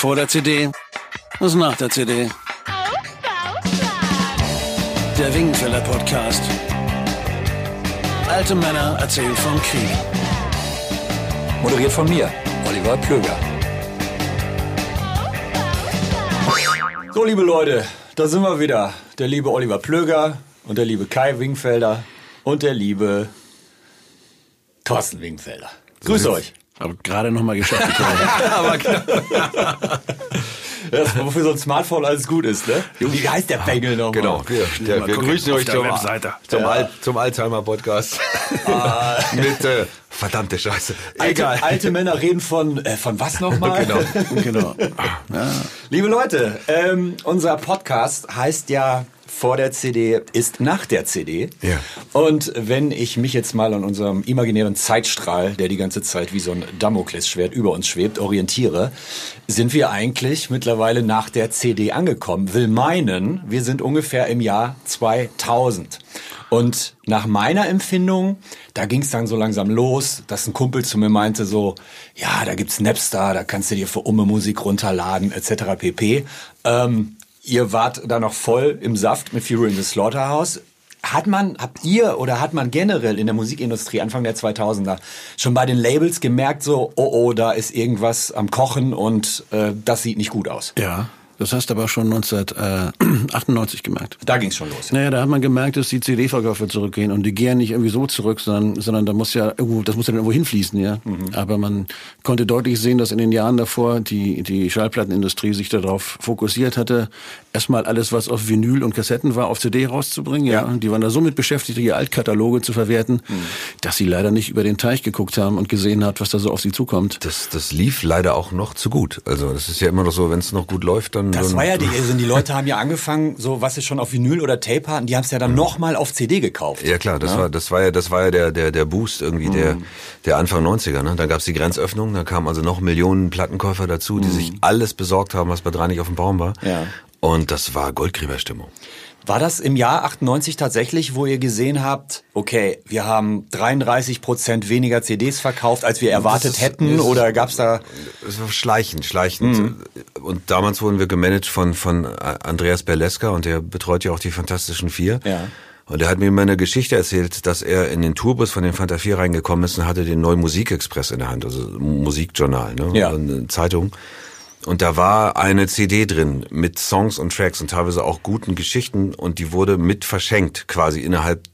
Vor der CD, was nach der CD. Der Wingenfeller Podcast. Alte Männer erzählen vom Krieg. Moderiert von mir, Oliver Plöger. So, liebe Leute, da sind wir wieder. Der liebe Oliver Plöger und der liebe Kai Wingfelder und der liebe Thorsten Wingfelder. Grüß euch. Aber gerade noch mal geschafft. Aber klar. Das, wofür so ein Smartphone alles gut ist, ne? Wie heißt der Bengel nochmal? Genau, wir, der, wir grüßen euch zum, zum, Ja. Al zum Alzheimer-Podcast. Mit äh, verdammte Scheiße. Alte, Egal. alte Männer reden von, äh, von was nochmal? Genau. genau. Ja. Liebe Leute, ähm, unser Podcast heißt ja vor der CD ist nach der CD. Ja. Und wenn ich mich jetzt mal an unserem imaginären Zeitstrahl, der die ganze Zeit wie so ein Damoklesschwert über uns schwebt, orientiere, sind wir eigentlich mittlerweile nach der CD angekommen. Will meinen, wir sind ungefähr im Jahr 2000. Und nach meiner Empfindung, da ging es dann so langsam los, dass ein Kumpel zu mir meinte so, ja, da gibt's Napster, da kannst du dir für Umme Musik runterladen, etc. pp. Ähm, ihr wart da noch voll im Saft mit Fury in the Slaughterhouse. Hat man, habt ihr oder hat man generell in der Musikindustrie Anfang der 2000er schon bei den Labels gemerkt so, oh oh, da ist irgendwas am Kochen und äh, das sieht nicht gut aus? ja, das hast du aber schon 1998 gemerkt. Da ging's schon los. Naja, da hat man gemerkt, dass die CD-Verkäufe zurückgehen und die gehen nicht irgendwie so zurück, sondern, sondern da muss ja irgendwo, das muss ja dann irgendwo hinfließen, ja. Aber man konnte deutlich sehen, dass in den Jahren davor die, die Schallplattenindustrie sich darauf fokussiert hatte, erstmal alles, was auf Vinyl und Kassetten war, auf CD rauszubringen, ja. Die waren da so mit beschäftigt, ihre Altkataloge zu verwerten, dass sie leider nicht über den Teich geguckt haben und gesehen hat, was da so auf sie zukommt. Das, das lief leider auch noch zu gut. Also das ist ja immer noch so, wenn es noch gut läuft, dann... Das dann, war ja die, also die Leute haben ja angefangen, so was sie schon auf Vinyl oder Tape hatten, die haben es ja dann nochmal auf CD gekauft. Ja klar, das war das war ja das war ja der der der Boost irgendwie der der Anfang 90er, ne? Dann gab's die Grenzöffnung, da kamen also noch Millionen Plattenkäufer dazu, die sich alles besorgt haben, was bei drei nicht auf dem Baum war. Ja. Und das war Goldgräberstimmung. War das im Jahr 98 tatsächlich, wo ihr gesehen habt, okay, wir haben 33 Prozent weniger CDs verkauft, als wir erwartet ist- hätten? ist- oder gab's da... Es war schleichend, schleichend. Und damals wurden wir gemanagt von, von Andreas Berleska und der betreut ja auch die Fantastischen Vier. Ja. Und er hat mir mal eine Geschichte erzählt, dass er in den Tourbus von den Fanta 4 reingekommen ist und hatte den neuen Musikexpress in der Hand, also Musikjournal, ne? Ja. Eine Zeitung. Und da war eine CD drin mit Songs und Tracks und teilweise auch guten Geschichten und die wurde mit verschenkt quasi innerhalb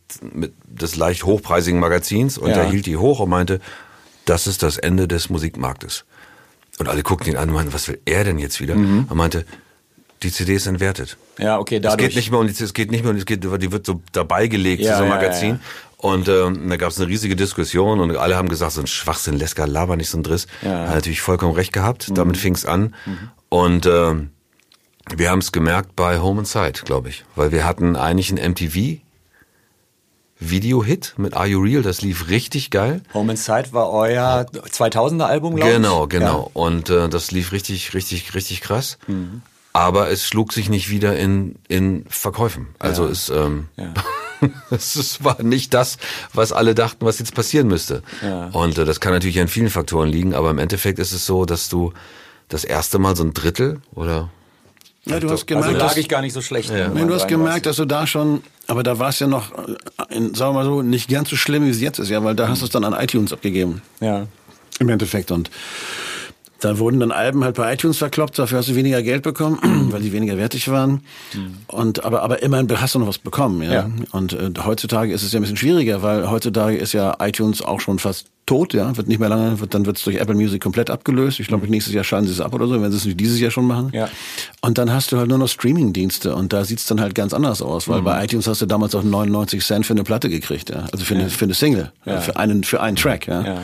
des leicht hochpreisigen Magazins und Ja. er hielt die hoch und meinte, das ist das Ende des Musikmarktes. Und alle guckten ihn an und meinten, was will er denn jetzt wieder? Er meinte, die CD ist entwertet. Ja, okay, Es dadurch... geht nicht mehr um die, es geht nicht mehr um die, es geht, die wird so dabei gelegt, Ja, so ein ja, Magazin. ja. Und ähm, da gab es eine riesige Diskussion und alle haben gesagt, so ein Schwachsinn, Leska, laber nicht so ein Driss. Ja. Hat natürlich vollkommen recht gehabt, Mhm. damit fing es an. Und ähm, wir haben es gemerkt bei Home and Sight, glaube ich. Weil wir hatten eigentlich einen MTV Video-Hit mit Are You Real, das lief richtig geil. Home Inside war euer 2000er Album, glaube ich. Genau, genau. Und äh, das lief richtig, richtig, richtig krass. Mhm. Aber es schlug sich nicht wieder in, in Verkäufen. Also es, ähm, Ja. es war nicht das, was alle dachten, was jetzt passieren müsste. Ja. Und äh, das kann natürlich an vielen Faktoren liegen, aber im Endeffekt ist es so, dass du das erste Mal so ein Drittel oder Ja, du hast Also gemerkt, lag dass, ich gar nicht so schlecht. Ja. Nee, du hast gemerkt, dass du da schon, aber da war es ja noch, äh, in, sagen wir mal so, nicht ganz so schlimm, wie es jetzt ist, ja, weil da hast du es dann an iTunes abgegeben. Ja. Im Endeffekt. Und da wurden dann Alben halt bei iTunes verkloppt, dafür hast du weniger Geld bekommen, weil die weniger wertig waren. Und aber, aber immerhin hast du noch was bekommen, ja. Ja. Und äh, heutzutage ist es ja ein bisschen schwieriger, weil heutzutage ist ja iTunes auch schon fast tot, ja, wird nicht mehr lange, wird, dann wird es durch Apple Music komplett abgelöst. Ich glaube, nächstes Jahr schalten sie es ab oder so, wenn sie es nicht dieses Jahr schon machen. Ja. Und dann hast du halt nur noch Streaming-Dienste und da sieht's dann halt ganz anders aus, weil bei iTunes hast du damals auch 99 Cent für eine Platte gekriegt, ja. Also für, eine, für eine Single, Ja. für einen, für einen Track, ja. Ja.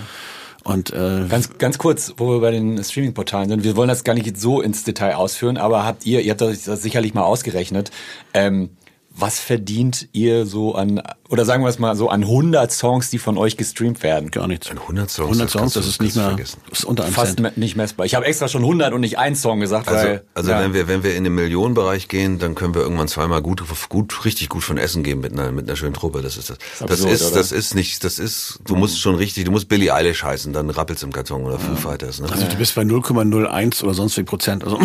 Und äh, Ganz, ganz kurz, wo wir bei den Streaming-Portalen sind. Wir wollen das gar nicht so ins Detail ausführen, aber habt ihr, ihr habt das sicherlich mal ausgerechnet, ähm, was verdient ihr so an, oder sagen wir es mal so, an 100 Songs, die von euch gestreamt werden? Gar nichts. An 100 Songs, 100 das Songs, das du- ist nicht mehr, vergessen. ist unter einem Fast Cent. nicht messbar. Ich habe extra schon 100 und nicht einen Song gesagt, Also, weil... also ja. wenn wir wenn wir in den Millionenbereich gehen, dann können wir irgendwann zweimal gut gut richtig gut von Essen geben mit einer mit einer schönen Truppe. Das ist das. Das absurd, ist oder? das ist nicht das ist du musst schon richtig, du musst Billie Eilish heißen, dann rappelt's im Karton oder Foo Fighters. Ne? Also du bist bei 0,01 oder sonst wie Prozent, also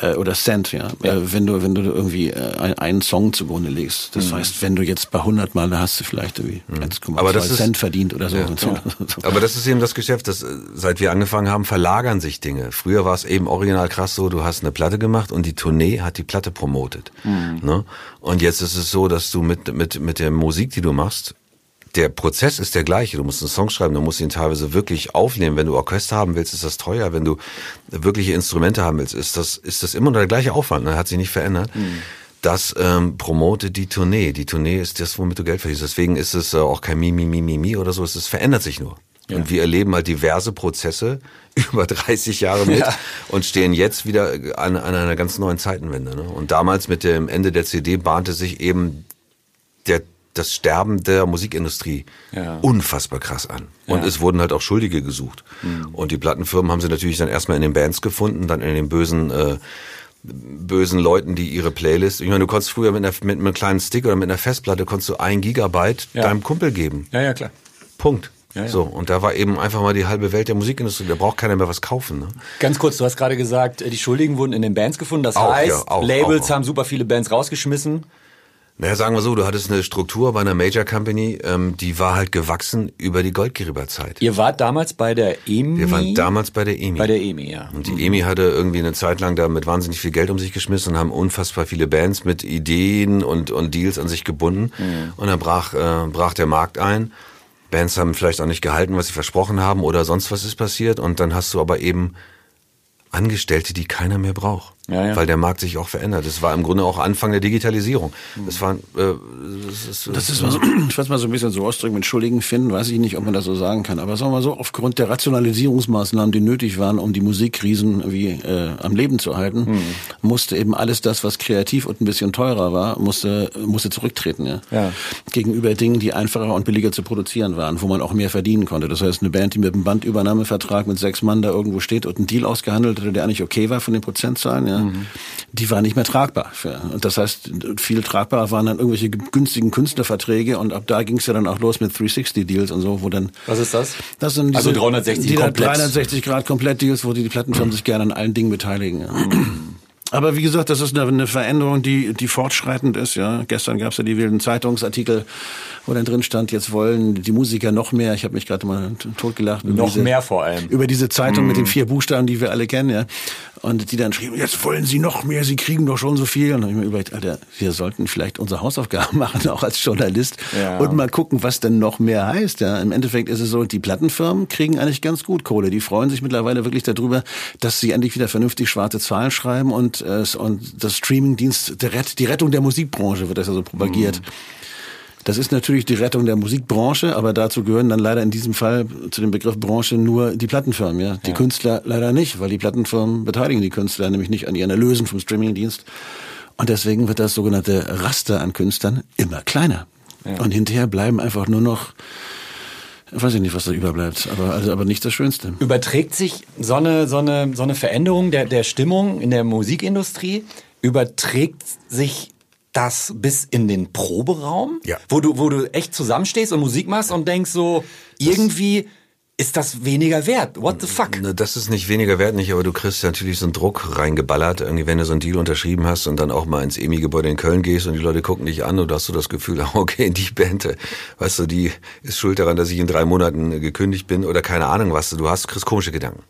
äh, oder Cent, ja. Äh, wenn du wenn du irgendwie äh, ein- einen Song zugrunde legst. Das heißt, wenn du jetzt bei 100 Mal, da hast du vielleicht irgendwie 1,2 das ist- Cent verdient oder so. Ja. So. Aber das ist eben das Geschäft, das, äh, seit wir angefangen haben, verlagern sich Dinge. Früher war es eben original krass so, du hast eine Platte gemacht und die Tournee hat die Platte promotet. Ne? Und jetzt ist es so, dass du mit, mit, mit der Musik, die du machst, der Prozess ist der gleiche. Du musst einen Song schreiben, du musst ihn teilweise wirklich aufnehmen. Wenn du Orchester haben willst, ist das teuer. Wenn du wirkliche Instrumente haben willst, ist das, ist das immer noch der gleiche Aufwand. Ne? Hat sich nicht verändert. Das ähm, promotet die Tournee. Die Tournee ist das, womit du Geld verdienst. Deswegen ist es äh, auch kein Mimi, Mimi, Mimi oder so. Es ist, verändert sich nur. Und wir erleben halt diverse Prozesse über 30 Jahre mit Ja. und stehen jetzt wieder an, an einer ganz neuen Zeitenwende. Ne? Und damals mit dem Ende der CD bahnte sich eben der, das Sterben der Musikindustrie Ja. unfassbar krass an. Und Ja. es wurden halt auch Schuldige gesucht. Und die Plattenfirmen haben sie natürlich dann erstmal in den Bands gefunden, dann in den bösen äh, bösen Leuten, die ihre Playlist. Ich meine, du konntest früher mit, einer, mit einem kleinen Stick oder mit einer Festplatte konntest du ein Gigabyte Ja. deinem Kumpel geben. ja, ja, klar. Punkt. Ja, ja. So, und da war eben einfach mal die halbe Welt der Musikindustrie. Da braucht keiner mehr was kaufen. Ne? Ganz kurz, du hast gerade gesagt, äh, die Schuldigen wurden in den Bands gefunden. Das Auch, heißt, ja, auch, Labels auch, auch. haben super viele Bands rausgeschmissen. Naja, sagen wir so, du hattest eine Struktur bei einer Major Company, ähm, die war halt gewachsen über die Goldgräberzeit. Ihr wart damals bei der EMI? Wir waren damals bei der EMI. bei der EMI, ja. Und die EMI hatte irgendwie eine Zeit lang da mit wahnsinnig viel Geld um sich geschmissen und haben unfassbar viele Bands mit Ideen und, und Deals an sich gebunden. Und dann brach, äh, brach der Markt ein. Bands haben vielleicht auch nicht gehalten, was sie versprochen haben oder sonst was ist passiert. Und dann hast du aber eben Angestellte, die keiner mehr braucht. Ja, ja. Weil der Markt sich auch verändert. Das war im Grunde auch Anfang der Digitalisierung. Das war, äh, das ist, Das ist mal so, ich weiß mal so ein bisschen so ausdrücken mit Schuldigen finden, weiß ich nicht, ob man das so sagen kann. Aber sagen wir mal so, aufgrund der Rationalisierungsmaßnahmen, die nötig waren, um die Musikkrisen wie äh, am Leben zu halten, musste eben alles das, was kreativ und ein bisschen teurer war, musste musste zurücktreten. Ja? Ja. Gegenüber Dingen, die einfacher und billiger zu produzieren waren, wo man auch mehr verdienen konnte. Das heißt, eine Band, die mit einem Bandübernahmevertrag mit sechs Mann da irgendwo steht und einen Deal ausgehandelt hatte, der eigentlich okay war von den Prozentzahlen, ja, die war nicht mehr tragbar. Für, und das heißt, viel tragbarer waren dann irgendwelche günstigen Künstlerverträge und ab da ging es ja dann auch los mit 360-Deals und so, wo dann Was ist das? das sind Also diese, 360 die komplett. 360 Grad komplett Deals, wo die, die Plattenfirmen sich gerne an allen Dingen beteiligen. Ja. Aber wie gesagt, das ist eine, Veränderung, die, die fortschreitend ist. Ja, gestern gab es ja die wilden Zeitungsartikel, wo dann drin stand, jetzt wollen die Musiker noch mehr. Ich habe mich gerade mal totgelacht. Noch mehr vor allem. Über diese Zeitung mit den vier Buchstaben, die wir alle kennen, ja. Und die dann schrieben, jetzt wollen sie noch mehr, sie kriegen doch schon so viel. Und dann habe ich mir überlegt, Alter, wir sollten vielleicht unsere Hausaufgaben machen, auch als Journalist, Ja. und mal gucken, was denn noch mehr heißt. Ja. Im Endeffekt ist es so, die Plattenfirmen kriegen eigentlich ganz gut Kohle. Die freuen sich mittlerweile wirklich darüber, dass sie endlich wieder vernünftig schwarze Zahlen schreiben und, äh, und das Streamingdienst, die Rettung der Musikbranche wird das ja so propagiert. Das ist natürlich die Rettung der Musikbranche, aber dazu gehören dann leider in diesem Fall zu dem Begriff Branche nur die Plattenfirmen, ja. Die Künstler leider nicht, weil die Plattenfirmen beteiligen die Künstler nämlich nicht an ihren Erlösen vom Streamingdienst. Und deswegen wird das sogenannte Raster an Künstlern immer kleiner. Und hinterher bleiben einfach nur noch, weiß ich nicht, was da überbleibt, aber, also, aber nicht das Schönste. Überträgt sich so eine, so eine, so eine Veränderung der, der Stimmung in der Musikindustrie, überträgt sich das bis in den Proberaum? Ja. Wo du, wo du echt zusammenstehst und Musik machst und denkst so, irgendwie ist das weniger wert. What the fuck? Das ist nicht weniger wert nicht, aber du kriegst natürlich so einen Druck reingeballert, irgendwie wenn du so einen Deal unterschrieben hast und dann auch mal ins EMI-Gebäude in Köln gehst und die Leute gucken dich an und du hast so das Gefühl, okay, die Band, äh, weißt du, die ist schuld daran, dass ich in drei Monaten gekündigt bin oder keine Ahnung was, du hast, kriegst komische Gedanken.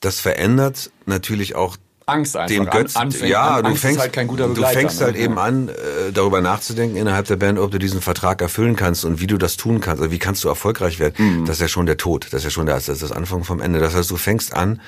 Das verändert natürlich auch Angst einfach. dem Götz, An- anfängt- ja, an- du Angst fängst halt du fängst ne? halt eben an, äh, darüber nachzudenken innerhalb der Band, ob du diesen Vertrag erfüllen kannst und wie du das tun kannst, also wie kannst du erfolgreich werden. Mhm. Das ist ja schon der Tod, das ist ja schon der, das ist das Anfang vom Ende. Das heißt, du fängst an,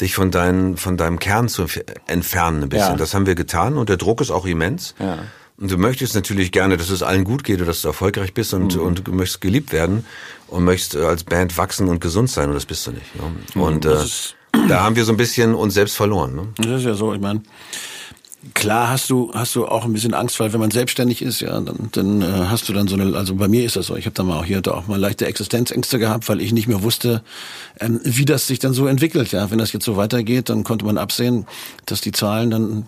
dich von deinen, von deinem Kern zu entf- entfernen ein bisschen. Ja. Das haben wir getan und der Druck ist auch immens. Ja. Und du möchtest natürlich gerne, dass es allen gut geht und dass du erfolgreich bist und, Mhm. und du möchtest geliebt werden und möchtest äh, als Band wachsen und gesund sein und das bist du nicht. Ja. Und äh, Mhm. das ist- da haben wir so ein bisschen uns selbst verloren. Ne? Das ist ja so, ich meine, Klar hast du hast du auch ein bisschen Angst, weil wenn man selbstständig ist, ja, dann, dann äh, hast du dann so eine, also bei mir ist das so. Ich habe da mal auch hier da auch mal leichte Existenzängste gehabt, weil ich nicht mehr wusste, ähm, wie das sich dann so entwickelt. Ja, wenn das jetzt so weitergeht, dann konnte man absehen, dass die Zahlen dann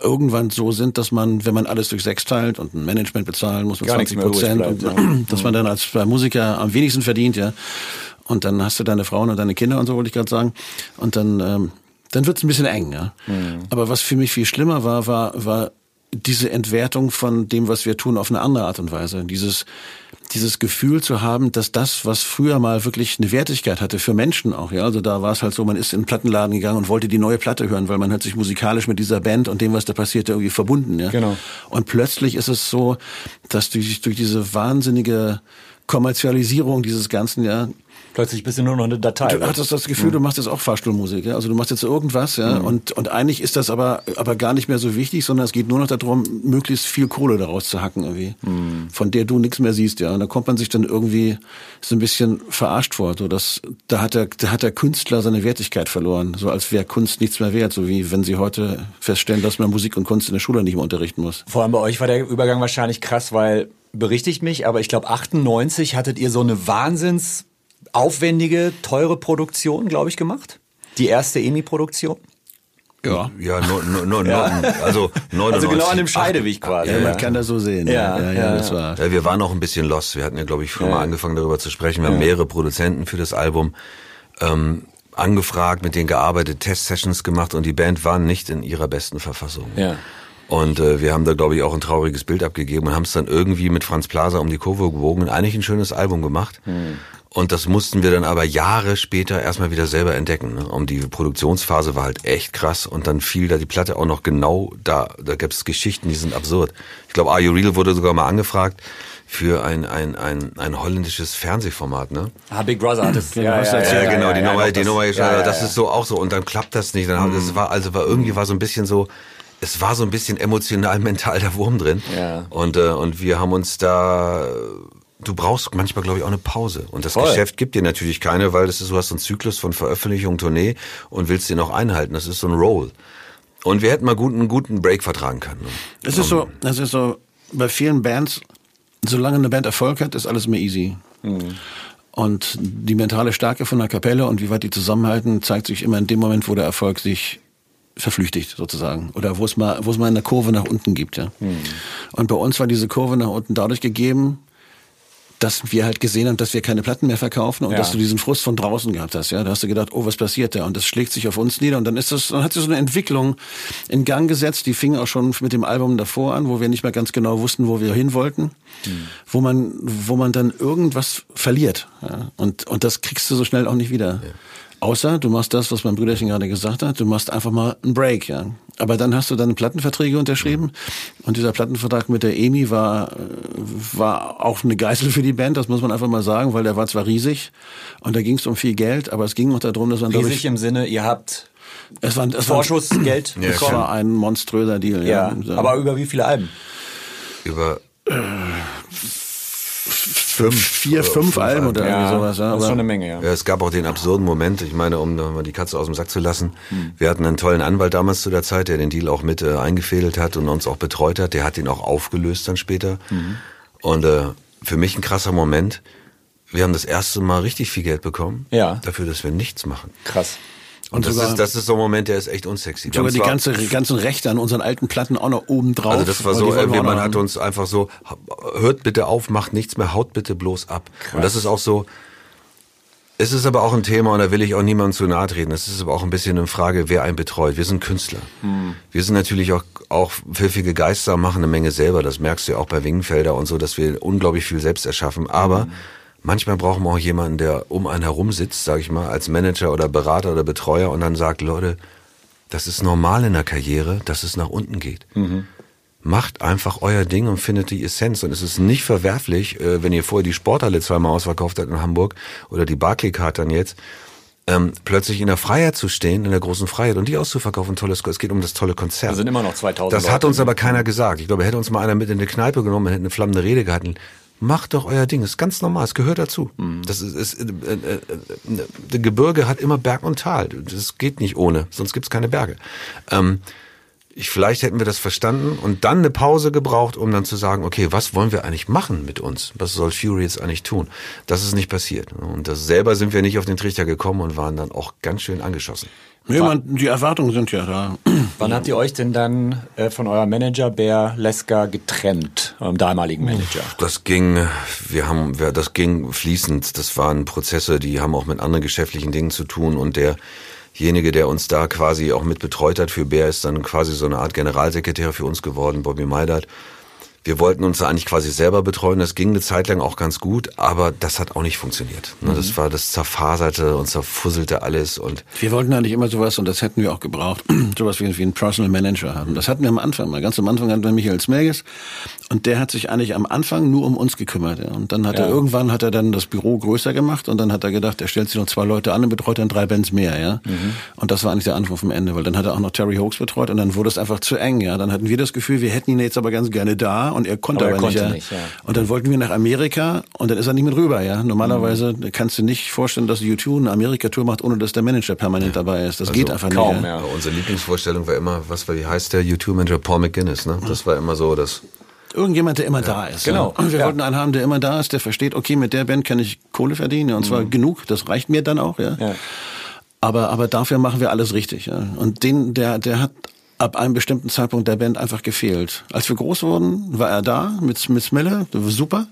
irgendwann so sind, dass man, wenn man alles durch sechs teilt und ein Management bezahlen muss mit Gar nichts 20 mehr übrig Prozent, bleibt, und, ja. dass man dann als Musiker am wenigsten verdient, ja. Und dann hast du deine Frauen und deine Kinder und so wollte ich gerade sagen. Und dann, ähm, dann wird's ein bisschen eng, ja. Aber was für mich viel schlimmer war, war, war diese Entwertung von dem, was wir tun, auf eine andere Art und Weise. Dieses, dieses Gefühl zu haben, dass das, was früher mal wirklich eine Wertigkeit hatte für Menschen auch, ja. Also da war es halt so, man ist in den Plattenladen gegangen und wollte die neue Platte hören, weil man hat sich musikalisch mit dieser Band und dem, was da passierte, irgendwie verbunden, ja. Genau. Und plötzlich ist es so, dass durch, durch diese wahnsinnige Kommerzialisierung dieses Ganzen, ja, Plötzlich bist du nur noch eine Datei. Du hattest das Gefühl, du machst jetzt auch Fahrstuhlmusik, ja? Also du machst jetzt irgendwas, ja, und, und eigentlich ist das aber, aber gar nicht mehr so wichtig, sondern es geht nur noch darum, möglichst viel Kohle daraus zu hacken, irgendwie. Von der du nichts mehr siehst, ja. Und da kommt man sich dann irgendwie so ein bisschen verarscht vor. So dass, da hat der, da hat der Künstler seine Wertigkeit verloren. So als wäre Kunst nichts mehr wert, so wie wenn sie heute feststellen, dass man Musik und Kunst in der Schule nicht mehr unterrichten muss. Vor allem bei euch war der Übergang wahrscheinlich krass, weil, berichtigt mich, aber ich glaube 98 hattet ihr so eine wahnsinns aufwendige, teure Produktion, glaube ich, gemacht. Die erste EMI-Produktion. Ja. Ja, no, no, no, no, also 99. Also genau an dem Scheideweg quasi. Ja, man kann das so sehen. Ja, ja, ja, ja, das war. Ja, wir waren auch ein bisschen lost. Wir hatten ja, glaube ich, schon Ja. mal angefangen darüber zu sprechen. Wir haben mehrere Produzenten für das Album ähm, angefragt, mit denen gearbeitet, Test-Sessions gemacht und die Band war nicht in ihrer besten Verfassung. Ja. Und äh, wir haben da, glaube ich, auch ein trauriges Bild abgegeben und haben es dann irgendwie mit Franz Plaza um die Kurve gewogen und eigentlich ein schönes Album gemacht. Und das mussten wir dann aber Jahre später erstmal wieder selber entdecken. Ne? Und die Produktionsphase war halt echt krass und dann fiel da die Platte auch noch genau da. Da gab es Geschichten, die sind absurd. Ich glaube, Are You Real wurde sogar mal angefragt für ein, ein, ein, ein holländisches Fernsehformat, ne? Ah, Big Brother hat es. Ja, du erzählt. Ja, genau, die Nummer, die das- Nummer, ja, ja, das ja. ist so auch so und dann klappt das nicht. Dann, das war also war irgendwie war so ein bisschen so, es war so ein bisschen emotional mental der Wurm drin. Ja. Und äh, und wir haben uns da Du brauchst manchmal, glaube ich, auch eine Pause. Und das Voll. Geschäft gibt dir natürlich keine, weil das ist, du hast so einen Zyklus von Veröffentlichung, Tournee und willst den auch einhalten. Das ist so ein Roll. Und wir hätten mal gut, einen guten Break vertragen können. ne? Es ist so, es ist so, bei vielen Bands, solange eine Band Erfolg hat, ist alles mehr easy. Und die mentale Stärke von der Kapelle und wie weit die zusammenhalten, zeigt sich immer in dem Moment, wo der Erfolg sich verflüchtigt sozusagen oder wo es mal wo es mal eine Kurve nach unten gibt ja und bei uns war diese Kurve nach unten dadurch gegeben dass wir halt gesehen haben, dass wir keine Platten mehr verkaufen und Ja. dass du diesen Frust von draußen gehabt hast, ja. Da hast du gedacht, oh, was passiert da? Und das schlägt sich auf uns nieder und dann ist das, dann hat sich so eine Entwicklung in Gang gesetzt, die fing auch schon mit dem Album davor an, wo wir nicht mehr ganz genau wussten, wo wir hin wollten, wo man, wo man dann irgendwas verliert, ja. Und, und das kriegst du so schnell auch nicht wieder. Außer du machst das, was mein Brüderchen gerade gesagt hat, du machst einfach mal einen Break, ja. Aber dann hast du deine Plattenverträge unterschrieben und dieser Plattenvertrag mit der EMI war, äh, war auch eine Geißel für die Band, das muss man einfach mal sagen, weil der war zwar riesig und da ging es um viel Geld, aber es ging auch darum, dass man Riesig im Sinne, ihr habt es war, es war, Vorschussgeld Ja, es bekommen. war ein monströser Deal. Ja, Ja, aber über wie viele Alben? Über fünf, vier, fünf, Alben oder irgendwie sowas. Ja, das ist aber- schon eine Menge, ja. Ja, es gab auch den absurden Moment, ich meine, um da mal die Katze aus dem Sack zu lassen. Wir hatten einen tollen Anwalt damals zu der Zeit, der den Deal auch mit äh, eingefädelt hat und uns auch betreut hat. Der hat den auch aufgelöst dann später. Und äh, für mich ein krasser Moment. Wir haben das erste Mal richtig viel Geld bekommen. Ja. Dafür, dass wir nichts machen. Krass. Und, Und das, sogar- ist, das ist so ein Moment, der ist echt unsexy. Wir Sogar die ganze, ganzen Rechte an unseren alten Platten auch noch oben drauf. also das war so, wollen äh, man hat uns einfach so, hört bitte auf, macht nichts mehr, haut bitte bloß ab. Und das ist auch so, es ist aber auch ein Thema, und da will ich auch niemandem zu nahe treten. Es ist aber auch ein bisschen eine Frage, wer einen betreut. Wir sind Künstler. Wir sind natürlich auch, auch pfiffige Geister, machen eine Menge selber. Das merkst du ja auch bei Wingenfelder und so, dass wir unglaublich viel selbst erschaffen. Aber manchmal brauchen wir auch jemanden, der um einen herum sitzt, sage ich mal, als Manager oder Berater oder Betreuer und dann sagt, Leute, das ist normal in der Karriere, dass es nach unten geht. Macht einfach euer Ding und findet die Essenz. Und es ist nicht verwerflich, äh, wenn ihr vorher die Sporthalle zweimal ausverkauft habt in Hamburg oder die Barclaycard dann jetzt, ähm, plötzlich in der Freiheit zu stehen, in der großen Freiheit und die auszuverkaufen. Tolles, es geht um das tolle Konzert. Da sind immer noch 2000 Das hat Leute. uns aber keiner gesagt. Ich glaube, hätte uns mal einer mit in eine Kneipe genommen, hätte eine flammende Rede gehalten. Macht doch euer Ding. Das ist ganz normal. Es gehört dazu. Mhm. Das ist, ist äh, äh, äh, äh, Gebirge hat immer Berg und Tal. Das geht nicht ohne. Sonst gibt's keine Berge. Ähm, ich, vielleicht hätten wir das verstanden und dann eine Pause gebraucht, um dann zu sagen, okay, was wollen wir eigentlich machen mit uns? Was soll Fury jetzt eigentlich tun? Das ist nicht passiert. Und das selber sind wir nicht auf den Trichter gekommen und waren dann auch ganz schön angeschossen. Ja, man, die Erwartungen sind ja da. Wann habt ihr euch denn dann äh, von eurem Manager Bär Leska getrennt, eurem damaligen Manager? Das ging, wir haben, wir, das ging fließend. Das waren Prozesse, die haben auch mit anderen geschäftlichen Dingen zu tun und derjenige, der uns da quasi auch mit betreut hat für Bär, ist dann quasi so eine Art Generalsekretär für uns geworden, Bobby Meidert. Wir wollten uns eigentlich quasi selber betreuen. Das ging eine Zeit lang auch ganz gut, aber das hat auch nicht funktioniert. Mhm. Das war das zerfaserte und zerfusselte alles und. Wir wollten eigentlich immer sowas und das hätten wir auch gebraucht. sowas wie, wie einen Personal Manager haben. Das hatten wir am Anfang mal. Ganz am Anfang hatten wir Michael Smerges und der hat sich eigentlich am Anfang nur um uns gekümmert. Und dann hat ja. er irgendwann hat er dann das Büro größer gemacht und dann hat er gedacht, er stellt sich noch zwei Leute an und betreut dann drei Bands mehr, ja. Mhm. Und das war eigentlich der Anfang vom Ende, weil dann hat er auch noch Terry Hoax betreut und dann wurde es einfach zu eng, ja. Dann hatten wir das Gefühl, wir hätten ihn jetzt aber ganz gerne da und er konnte aber, aber konnte nicht, nicht ja. Und dann wollten wir nach Amerika und dann ist er nicht mit rüber, ja. Normalerweise mhm. kannst du nicht vorstellen, dass U2 eine Amerika-Tour macht, ohne dass der Manager permanent ja. dabei ist. Das also geht einfach kaum, nicht. Ja. Ja. Unsere Lieblingsvorstellung war immer, was war, wie heißt der U2-Manager? Paul McGuinness, ne? Das war immer so, dass Irgendjemand, der immer ja, da ist. Genau. Und wir ja. wollten einen haben, der immer da ist, der versteht, okay, mit der Band kann ich Kohle verdienen, und zwar mhm. genug, das reicht mir dann auch, ja. ja. Aber, aber dafür machen wir alles richtig, ja. Und den, der, der hat ab einem bestimmten Zeitpunkt der Band einfach gefehlt. Als wir groß wurden, war er da mit, das war super.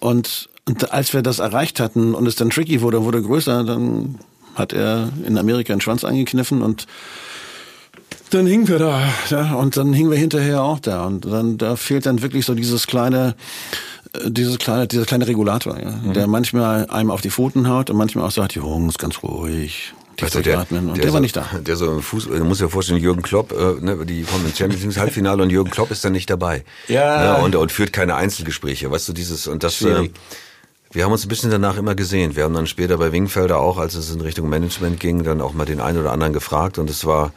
Und, und als wir das erreicht hatten und es dann tricky wurde, wurde größer, dann hat er in Amerika einen Schwanz angekniffen und dann hingen wir da, ja, und dann hingen wir hinterher auch da und dann da fehlt dann wirklich so dieses kleine äh, dieses kleine, dieser kleine Regulator, ja, mhm. der manchmal einem auf die Pfoten haut und manchmal auch sagt, Jungs, ganz ruhig, Du, der, und der, der war so, nicht da. Der so Fuß, du musst dir vorstellen, Jürgen Klopp, äh, ne, die kommen ins Champions League Halbfinale und Jürgen Klopp ist dann nicht dabei. Ja. Ne, und, und führt keine Einzelgespräche, weißt du, dieses, und das, äh, wir haben uns ein bisschen danach immer gesehen. Wir haben dann später bei Wingfelder auch, als es in Richtung Management ging, dann auch mal den einen oder anderen gefragt und es war,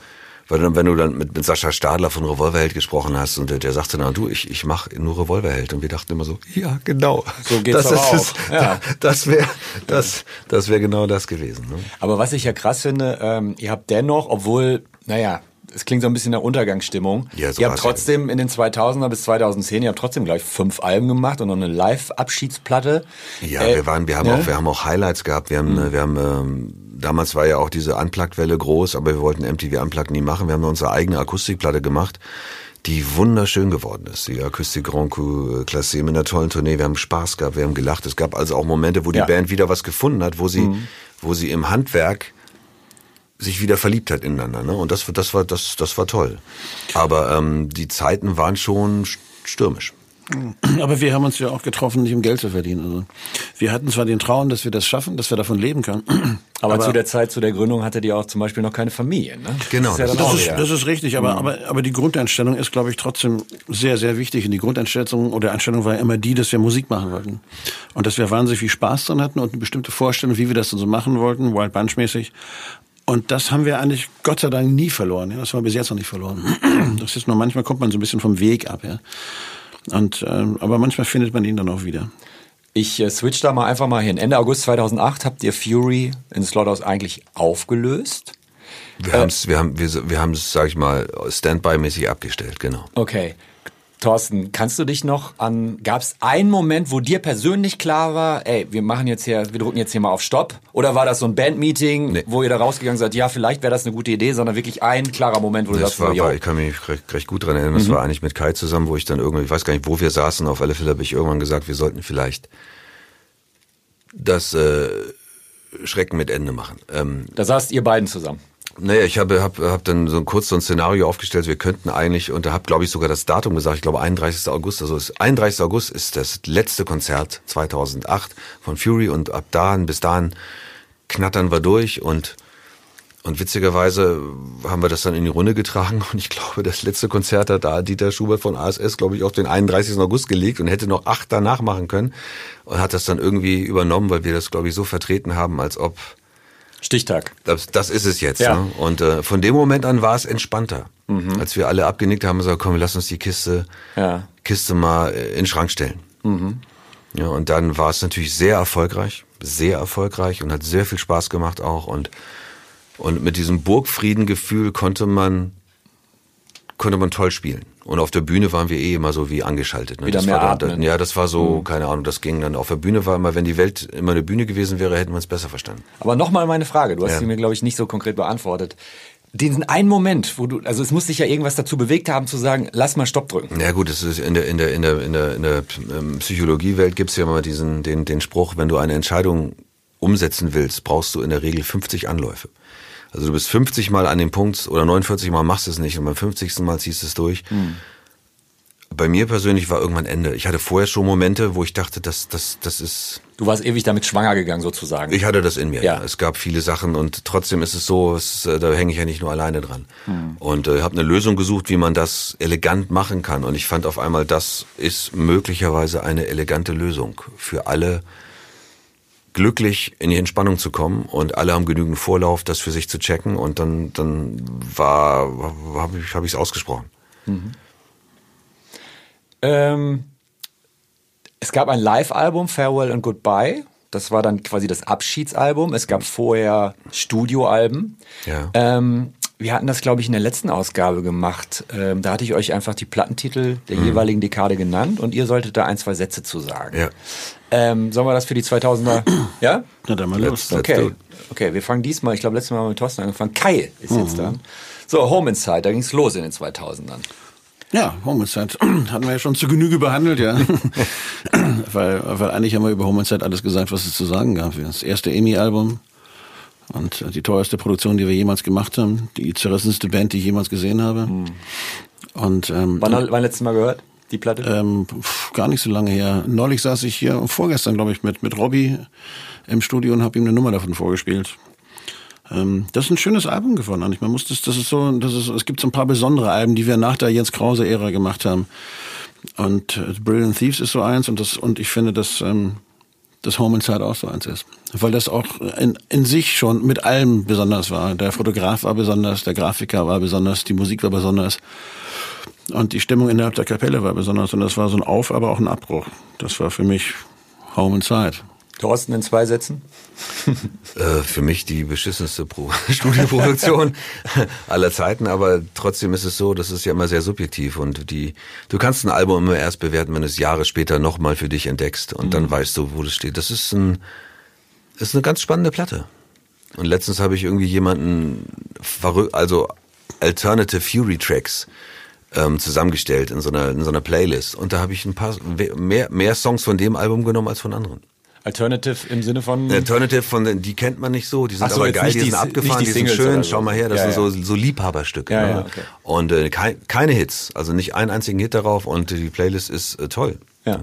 weil dann, wenn du dann mit, mit Sascha Stadler von Revolverheld gesprochen hast und der, der sagte dann, du, ich, ich mache nur Revolverheld. Und wir dachten immer so, ja, genau. So geht's das ist es. Ja. Das wäre das, das wäre genau das gewesen. Ne? Aber was ich ja krass finde, ähm, ihr habt dennoch, obwohl, naja, es klingt so ein bisschen nach Untergangsstimmung. Ja, so ihr habt trotzdem ja. in den 2000er bis 2010, ihr habt trotzdem gleich fünf Alben gemacht und noch eine Live-Abschiedsplatte. Ja, äh, wir waren, wir haben ne? auch, wir haben auch Highlights gehabt. Wir haben, mhm. wir haben ähm, damals war ja auch diese Unplugged-Welle groß, aber wir wollten MTV Unplugged nie machen. Wir haben unsere eigene Akustikplatte gemacht, die wunderschön geworden ist. Die Akustik Grand Coup Classé mit einer tollen Tournee. Wir haben Spaß gehabt, wir haben gelacht. Es gab also auch Momente, wo die ja. Band wieder was gefunden hat, wo sie, mhm. wo sie im Handwerk sich wieder verliebt hat ineinander. Ne? Und das, das, war, das, das war toll. Aber ähm, die Zeiten waren schon stürmisch. Aber wir haben uns ja auch getroffen, nicht um Geld zu verdienen. Also wir hatten zwar den Traum, dass wir das schaffen, dass wir davon leben können. Aber, aber zu der Zeit, zu der Gründung hatte die auch zum Beispiel noch keine Familie. Ne? Genau. Das ist, ja das, ist, das ist richtig, aber, mhm. aber, aber die Grundeinstellung ist, glaube ich, trotzdem sehr, sehr wichtig. Und die Grundeinstellung oder Einstellung war immer die, dass wir Musik machen wollten. Und dass wir wahnsinnig viel Spaß dran hatten und eine bestimmte Vorstellung, wie wir das dann so machen wollten, Wild Bunch mäßig. Und das haben wir eigentlich Gott sei Dank nie verloren. Das haben wir bis jetzt noch nicht verloren. Das ist nur manchmal kommt man so ein bisschen vom Weg ab. Ja. Und, ähm, aber manchmal findet man ihn dann auch wieder. Ich äh, switch da mal einfach mal hin. Ende August 2008 habt ihr Fury in Slaughterhouse eigentlich aufgelöst. Wir, äh, haben's, wir haben wir, wir haben es, sag ich mal, Standby-mäßig abgestellt, genau. Okay. Thorsten, kannst du dich noch an, gab es einen Moment, wo dir persönlich klar war, ey, wir machen jetzt hier, wir drücken jetzt hier mal auf Stopp? Oder war das so ein Bandmeeting, nee. wo ihr da rausgegangen seid, ja, vielleicht wäre das eine gute Idee, sondern wirklich ein klarer Moment, wo das du sagst, war, war, ich kann mich recht, recht gut dran erinnern, das mhm. war eigentlich mit Kai zusammen, wo ich dann irgendwie, ich weiß gar nicht, wo wir saßen, auf alle Fälle habe ich irgendwann gesagt, wir sollten vielleicht das äh, Schrecken mit Ende machen. Ähm, da saßt ihr beiden zusammen. Naja, ich habe hab, hab dann so ein kurz so ein Szenario aufgestellt, wir könnten eigentlich, und da habe, glaube ich, sogar das Datum gesagt, ich glaube 31. August, also ist, 31. August ist das letzte Konzert 2008 von Fury und ab dahin, bis dahin knattern wir durch und und witzigerweise haben wir das dann in die Runde getragen und ich glaube, das letzte Konzert hat da Dieter Schubert von ASS, glaube ich, auf den 31. August gelegt und hätte noch acht danach machen können und hat das dann irgendwie übernommen, weil wir das, glaube ich, so vertreten haben, als ob Stichtag. Das, das ist es jetzt. Ja. Ne? Und äh, von dem Moment an war es entspannter. Mhm. Als wir alle abgenickt haben, gesagt, komm, lass uns die Kiste, ja. Kiste mal äh, in den Schrank stellen. Mhm. Ja, und dann war es natürlich sehr erfolgreich, sehr erfolgreich und hat sehr viel Spaß gemacht auch. Und, und mit diesem Burgfriedengefühl konnte man konnte man toll spielen. Und auf der Bühne waren wir eh immer so wie angeschaltet. Ne? Wieder das mehr war dann, atmen. Ja, das war so, keine Ahnung, das ging dann. Auf der Bühne war immer, wenn die Welt immer eine Bühne gewesen wäre, hätten wir es besser verstanden. Aber nochmal meine Frage, du hast Ja. sie mir, glaube ich, nicht so konkret beantwortet. Diesen einen Moment, wo du, also es muss dich ja irgendwas dazu bewegt haben zu sagen, lass mal Stopp drücken. Ja gut, es ist in der in der in der in der, in der ähm, Psychologiewelt gibt's ja immer diesen den den Spruch, wenn du eine Entscheidung umsetzen willst, brauchst du in der Regel 50 Anläufe. Also du bist 50 Mal an dem Punkt oder 49 Mal machst du es nicht und beim 50. Mal ziehst du es durch. Bei mir persönlich war irgendwann Ende. Ich hatte vorher schon Momente, wo ich dachte, das das das ist Du warst ewig damit schwanger gegangen sozusagen. ich hatte das in mir. Ja. Es gab viele Sachen und trotzdem ist es so, es, äh, da hänge ich ja nicht nur alleine dran. Und äh, habe eine Lösung gesucht, wie man das elegant machen kann. Und ich fand auf einmal, das ist möglicherweise eine elegante Lösung für alle glücklich in die Entspannung zu kommen und alle haben genügend Vorlauf, das für sich zu checken und dann dann war habe ich es ausgesprochen. Ähm, es gab ein Live-Album, Farewell and Goodbye. Das war dann quasi das Abschiedsalbum. Es gab vorher Studioalben. Ja. Ähm, wir hatten das, glaube ich, in der letzten Ausgabe gemacht. Ähm, da hatte ich euch einfach die Plattentitel der jeweiligen Dekade genannt und ihr solltet da ein, zwei Sätze zu sagen. Ja. Ähm, sollen wir das für die 2000er? ja? Na dann mal los. Okay. Okay, wir fangen diesmal, ich glaube, letztes Mal haben wir mit Thorsten angefangen. Kai ist jetzt dran. So, Home Inside, da ging's los in den 2000ern. Ja, Homicide hatten wir ja schon zu Genüge behandelt, ja. weil, weil eigentlich haben wir über Homicide alles gesagt, was es zu sagen gab. Das erste EMI-Album und die teuerste Produktion, die wir jemals gemacht haben. Die zerrissenste Band, die ich jemals gesehen habe. Und ähm, Wann, wann letztes Mal gehört, die Platte? ähm, pf, gar nicht so lange her. Neulich saß ich hier, vorgestern glaube ich, mit, mit Robbie im Studio und habe ihm eine Nummer davon vorgespielt. Ähm, das ist ein schönes Album geworden. eigentlich. Man muss das, das ist so, das ist, es gibt so ein paar besondere Alben, die wir nach der Jens Krause Ära gemacht haben. Und äh, Brilliant Thieves ist so eins und das und ich finde, dass ähm, das Home Inside auch so eins ist, weil das auch in, in sich schon mit allem besonders war. Der Fotograf war besonders, der Grafiker war besonders, die Musik war besonders und die Stimmung innerhalb der Kapelle war besonders und das war so ein Auf, aber auch ein Abbruch. Das war für mich Home Inside. Thorsten in zwei Sätzen? Äh, für mich die beschissenste Pro Studioproduktion aller Zeiten, aber trotzdem ist es so, das ist ja immer sehr subjektiv und die, du kannst ein Album immer erst bewerten, wenn du es Jahre später nochmal für dich entdeckst und dann weißt du, wo das steht. Das ist ein, das ist eine ganz spannende Platte. Und letztens habe ich irgendwie jemanden also Alternative Fury Tracks ähm, zusammengestellt in so einer in so einer Playlist und da habe ich ein paar mehr mehr Songs von dem Album genommen als von anderen. Alternative im Sinne von. Alternative von den, die kennt man nicht so, die sind so, aber geil, die, die- sind abgefahren, die die, sind schön, schau mal her, das Ja, sind ja. so so Liebhaberstücke. Ja, ne? okay. Und äh, kei, keine Hits, also nicht einen einzigen Hit darauf und die Playlist ist äh, toll. ja.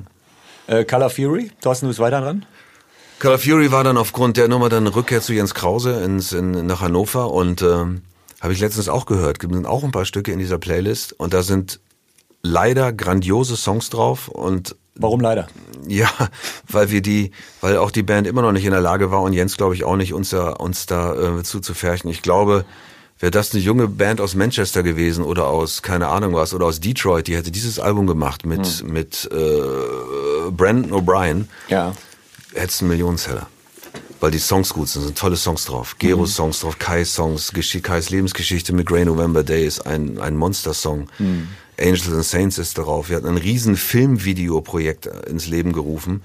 Äh, Color Fury, Thorsten, du bist weiter dran? Call of Fury war dann aufgrund der Nummer dann Rückkehr zu Jens Krause ins, in, nach Hannover und ähm, habe ich letztens auch gehört. Gibt sind auch ein paar Stücke in dieser Playlist und da sind leider grandiose Songs drauf und Warum leider? Ja, weil wir die, weil auch die Band immer noch nicht in der Lage war und Jens glaube ich auch nicht, uns da, uns da äh, zuzufärchen. Ich glaube, wäre das eine junge Band aus Manchester gewesen oder aus keine Ahnung was oder aus Detroit, die hätte dieses Album gemacht mit mit äh, Brandon O'Brien, Ja. hätte einen Millionenseller. Weil die Songs gut sind, sind tolle Songs drauf. Geros Songs drauf, Kais Songs, Gesch Kais Lebensgeschichte mit Grey November Day ist ein, ein Monster-Song. Angels and Saints ist darauf. Wir hatten ein riesen Filmvideoprojekt ins Leben gerufen,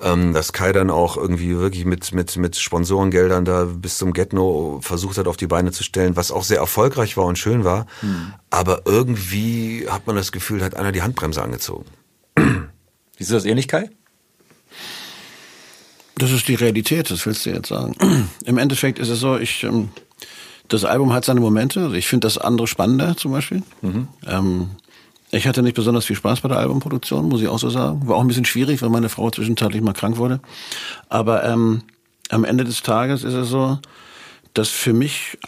ähm, das Kai dann auch irgendwie wirklich mit, mit, mit Sponsorengeldern da bis zum Get-No versucht hat, auf die Beine zu stellen, was auch sehr erfolgreich war und schön war. Aber irgendwie hat man das Gefühl, hat einer die Handbremse angezogen. Siehst du das ähnlich, Kai? Das ist die Realität, das willst du jetzt sagen. Im Endeffekt ist es so, ich, ähm, das Album hat seine Momente. Also ich finde das andere spannender zum Beispiel. Ähm, ich hatte nicht besonders viel Spaß bei der Albumproduktion, muss ich auch so sagen. War auch ein bisschen schwierig, weil meine Frau zwischenzeitlich mal krank wurde. Aber ähm, am Ende des Tages ist es so, dass für mich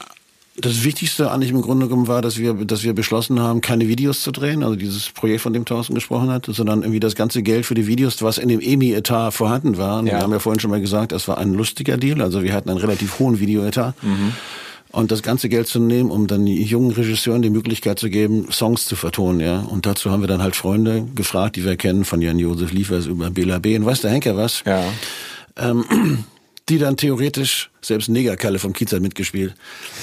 das Wichtigste eigentlich im Grunde genommen war, dass wir, dass wir beschlossen haben, keine Videos zu drehen, also dieses Projekt, von dem Thorsten gesprochen hat, sondern irgendwie das ganze Geld für die Videos, was in dem EMI-Etat vorhanden war. Ja. Wir haben ja vorhin schon mal gesagt, das war ein lustiger Deal, also wir hatten einen relativ hohen Videoetat. Und das ganze Geld zu nehmen, um dann jungen Regisseuren die Möglichkeit zu geben, Songs zu vertonen, ja. Und dazu haben wir dann halt Freunde gefragt, die wir kennen, von Jan-Josef Liefers über Bela B. und weiß der Henker was. Ja. Ähm, die dann theoretisch, selbst Negerkalle vom Kiez hat mitgespielt,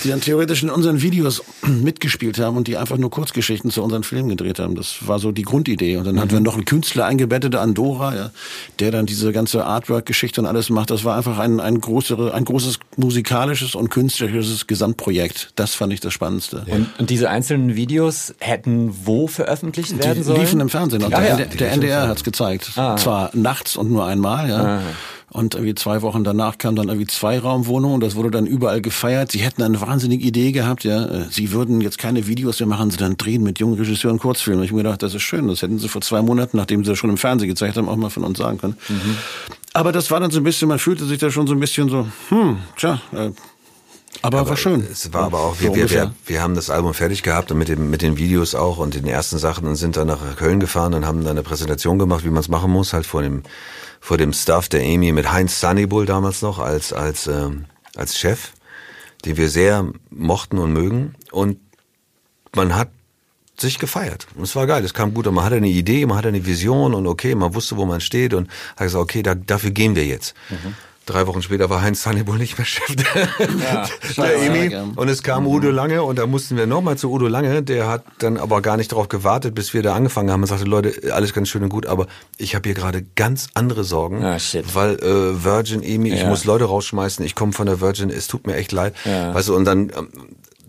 die dann theoretisch in unseren Videos mitgespielt haben und die einfach nur Kurzgeschichten zu unseren Filmen gedreht haben. Das war so die Grundidee. Und dann mhm. hatten wir noch einen Künstler eingebettet, Andorra, ja, der dann diese ganze Artwork-Geschichte und alles macht. Das war einfach ein, ein, größere, ein großes musikalisches und künstlerisches Gesamtprojekt. Das fand ich das Spannendste. Und, und diese einzelnen Videos hätten wo veröffentlicht werden sollen? Die liefen im Fernsehen. Und ah, der, ja. der NDR hat's gezeigt. Ah. Zwar nachts und nur einmal, ja. Ah. Und irgendwie zwei Wochen danach kam dann irgendwie Zweiraumwohnung und das wurde dann überall gefeiert. Sie hätten eine wahnsinnige Idee gehabt, ja. Äh, sie würden jetzt keine Videos mehr machen, sondern drehen mit jungen Regisseuren Kurzfilme. Ich habe mir gedacht, das ist schön. Das hätten sie vor zwei Monaten, nachdem sie das schon im Fernsehen gezeigt haben, auch mal von uns sagen können. Mhm. Aber das war dann so ein bisschen, man fühlte sich da schon so ein bisschen so, hm, tja, äh, aber, aber war schön. Es war aber auch, wir, wir, wir, wir haben das Album fertig gehabt und mit, dem, mit den Videos auch und den ersten Sachen und sind dann nach Köln gefahren und haben dann eine Präsentation gemacht, wie man es machen muss, halt vor dem vor dem Staff der Amy mit Heinz Sunnybull damals noch als, als, ähm, als Chef, den wir sehr mochten und mögen. Und man hat sich gefeiert. Und es war geil, es kam gut. Und man hatte eine Idee, man hatte eine Vision und okay, man wusste, wo man steht und hat gesagt, okay, da, dafür gehen wir jetzt. Mhm. Drei Wochen später war Heinz Hannibal nicht mehr Chef der, ja, der Emi. Und es kam mhm. Udo Lange und da mussten wir nochmal zu Udo Lange. Der hat dann aber gar nicht darauf gewartet, bis wir da angefangen haben und sagte, Leute, alles ganz schön und gut, aber ich habe hier gerade ganz andere Sorgen, ah, weil äh, Virgin Emi, ja. ich muss Leute rausschmeißen, ich komme von der Virgin, es tut mir echt leid. Ja. Weißt du, und dann ähm,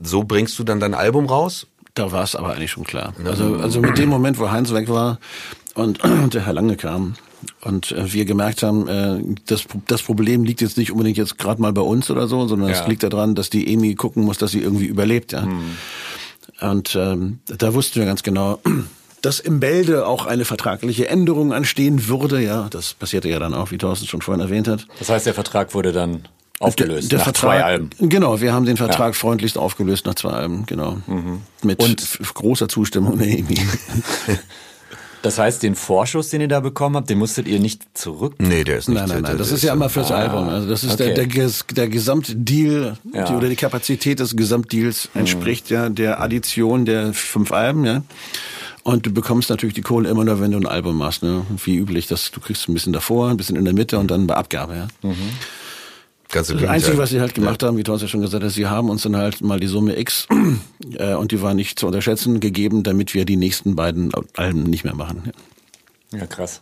so bringst du dann dein Album raus? Da war es aber eigentlich schon klar. Also, also mit dem Moment, wo Heinz weg war und der Herr Lange kam, und äh, wir gemerkt haben, äh, das, das Problem liegt jetzt nicht unbedingt jetzt gerade mal bei uns oder so, sondern es liegt daran, dass die Emi gucken muss, dass sie irgendwie überlebt. Ja. Hm. Und ähm, da wussten wir ganz genau, dass im Bälde auch eine vertragliche Änderung anstehen würde. Ja, das passierte ja dann auch, wie Thorsten schon vorhin erwähnt hat. Das heißt, der Vertrag wurde dann aufgelöst der, der nach Vertrag, zwei Alben. Genau, wir haben den Vertrag ja. freundlichst aufgelöst nach zwei Alben, genau. Mhm. Mit Und großer Zustimmung der Emi. Das heißt, den Vorschuss, den ihr da bekommen habt, den musstet ihr nicht zurück? Nee, der ist nicht. Nein, nein, nein. Das ist ja immer fürs ah, Album. Also das ist okay. der, der, der Gesamtdeal ja. die, oder die Kapazität des Gesamtdeals mhm. entspricht ja der Addition der fünf Alben, ja. Und du bekommst natürlich die Kohle immer nur, wenn du ein Album machst, ne? Wie üblich, dass du kriegst ein bisschen davor, ein bisschen in der Mitte und dann bei Abgabe, ja. Mhm. Ganz das Einzige, was sie halt gemacht ja. haben, wie Thorsten ja schon gesagt hat, sie haben uns dann halt mal die Summe X, äh, und die war nicht zu unterschätzen, gegeben, damit wir die nächsten beiden Alben nicht mehr machen. Ja, ja krass.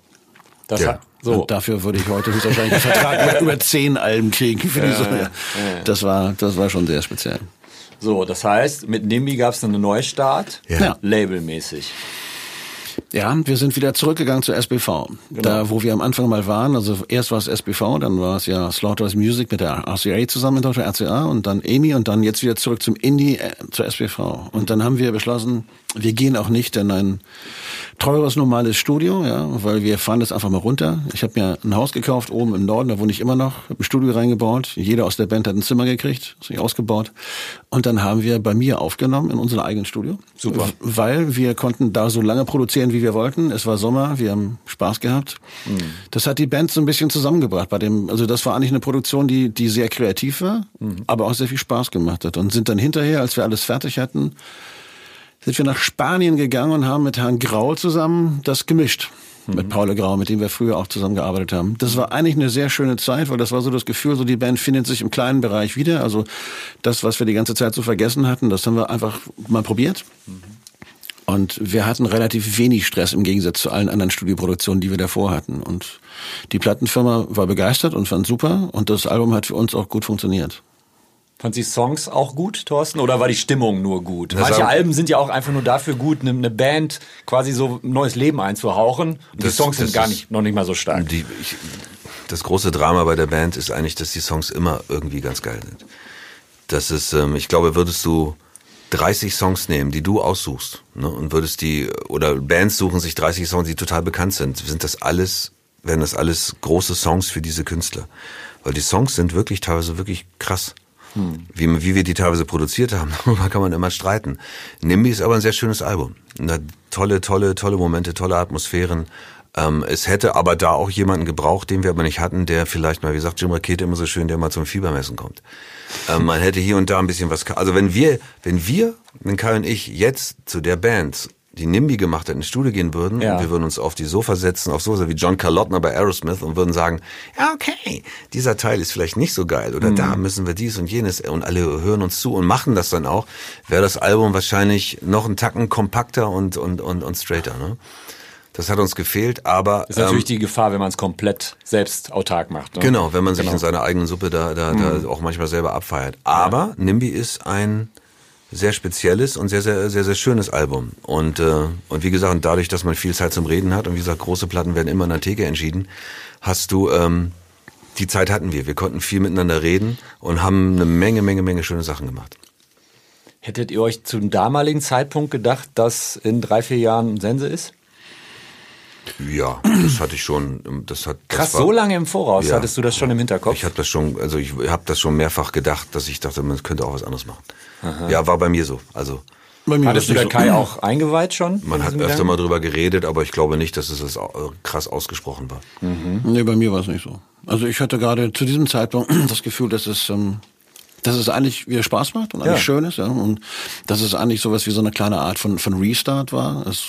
Das ja. Hat, so. Und dafür würde ich heute höchstwahrscheinlich einen Vertrag über zehn Alben kriegen für die Summe. Das war, das war schon sehr speziell. So, das heißt, mit NIMBY gab es einen Neustart, ja. labelmäßig. Ja, wir sind wieder zurückgegangen zur SBV. Genau. Da, wo wir am Anfang mal waren, also erst war es SBV, dann war es ja Slaughterhouse Music mit der RCA zusammen in Deutschland, RCA und dann EMI und dann jetzt wieder zurück zum Indie, äh, zur SBV. Und dann haben wir beschlossen, wir gehen auch nicht in ein teures normales Studio, ja, weil wir fahren das einfach mal runter. Ich habe mir ein Haus gekauft oben im Norden, da wohne ich immer noch, hab ein Studio reingebaut. Jeder aus der Band hat ein Zimmer gekriegt, ist ausgebaut. Und dann haben wir bei mir aufgenommen in unserem eigenen Studio. Super. Weil wir konnten da so lange produzieren, wie wir wollten. Es war Sommer, wir haben Spaß gehabt. Mhm. Das hat die Band so ein bisschen zusammengebracht bei dem, also das war eigentlich eine Produktion, die, die sehr kreativ war, mhm. aber auch sehr viel Spaß gemacht hat. Und sind dann hinterher, als wir alles fertig hatten, sind wir nach Spanien gegangen und haben mit Herrn Grau zusammen das gemischt. Mhm. Mit Paul Grau, mit dem wir früher auch zusammengearbeitet haben. Das war eigentlich eine sehr schöne Zeit, weil das war so das Gefühl, so die Band findet sich im kleinen Bereich wieder. Also das, was wir die ganze Zeit so vergessen hatten, das haben wir einfach mal probiert. Mhm. Und wir hatten relativ wenig Stress im Gegensatz zu allen anderen Studioproduktionen, die wir davor hatten. Und die Plattenfirma war begeistert und fand super. Und das Album hat für uns auch gut funktioniert. Fand sie Songs auch gut, Thorsten, oder war die Stimmung nur gut? Das Manche Alben sind ja auch einfach nur dafür gut, eine, eine Band quasi so ein neues Leben einzuhauchen. Und das, die Songs sind gar nicht, noch nicht mal so stark. Die, ich, das große Drama bei der Band ist eigentlich, dass die Songs immer irgendwie ganz geil sind. Das ist, ähm, ich glaube, würdest du 30 Songs nehmen, die du aussuchst, ne, und würdest die, oder Bands suchen sich 30 Songs, die total bekannt sind, sind das alles, werden das alles große Songs für diese Künstler. Weil die Songs sind wirklich teilweise wirklich krass. Hm. Wie, wie wir die teilweise produziert haben, darüber kann man immer streiten. Nimby ist aber ein sehr schönes Album. Eine tolle, tolle, tolle Momente, tolle Atmosphären. Ähm, es hätte aber da auch jemanden gebraucht, den wir aber nicht hatten, der vielleicht mal, wie sagt Jim Rakete immer so schön, der mal zum Fiebermessen kommt. Ähm, man hätte hier und da ein bisschen was, also wenn wir, wenn wir, wenn Kai und ich jetzt zu der Band die NIMBY gemacht hat, ins Studio gehen würden Ja. und wir würden uns auf die Sofa setzen, auf Sofa wie John Carlottner bei Aerosmith und würden sagen, ja okay, dieser Teil ist vielleicht nicht so geil oder da müssen wir dies und jenes und alle hören uns zu und machen das dann auch, wäre das Album wahrscheinlich noch einen Tacken kompakter und, und, und, und straighter. Ne? Das hat uns gefehlt, aber Das ist natürlich ähm, die Gefahr, wenn man es komplett selbst autark macht. Ne? Genau, wenn man sich Genau. in seiner eigenen Suppe da, da, da auch manchmal selber abfeiert. Aber NIMBY ist ein sehr spezielles und sehr, sehr, sehr, sehr schönes Album. Und, äh, und wie gesagt, dadurch, dass man viel Zeit zum Reden hat und wie gesagt, große Platten werden immer in der Theke entschieden, hast du, ähm, die Zeit hatten wir. Wir konnten viel miteinander reden und haben eine Menge, Menge, Menge schöne Sachen gemacht. Hättet ihr euch zum damaligen Zeitpunkt gedacht, dass in drei, vier Jahren Sense ist? Ja, das hatte ich schon. Das hat das Krass, war- so lange im Voraus Ja. hattest du das schon im Hinterkopf? Ich habe das schon, also ich habe das schon mehrfach gedacht, dass ich dachte, man könnte auch was anderes machen. Ja, war bei mir so. Also Bei mir Hattest du der Kai auch eingeweiht schon? man hat öfter Gedanken? mal drüber geredet, aber ich glaube nicht, dass es das au- krass ausgesprochen war. Nee, bei mir war es nicht so. Also ich hatte gerade zu diesem Zeitpunkt das Gefühl, dass es, ähm, dass es eigentlich wieder Spaß macht und eigentlich Ja. schön ist. Ja? Und dass es eigentlich sowas wie so eine kleine Art von, von Restart war. Es,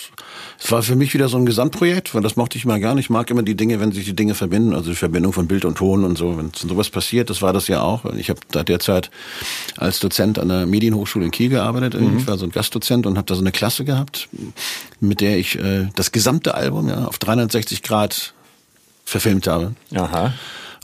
es war für mich wieder so ein Gesamtprojekt, weil das mochte ich mal gar nicht. Ich mag immer die Dinge, wenn sich die Dinge verbinden, also die Verbindung von Bild und Ton und so. Wenn sowas passiert, das war das ja auch. Ich habe da derzeit als Dozent an der Medienhochschule in Kiel gearbeitet. Ich war so ein Gastdozent und habe da so eine Klasse gehabt, mit der ich äh, das gesamte Album ja, auf 360 Grad verfilmt habe. Aha.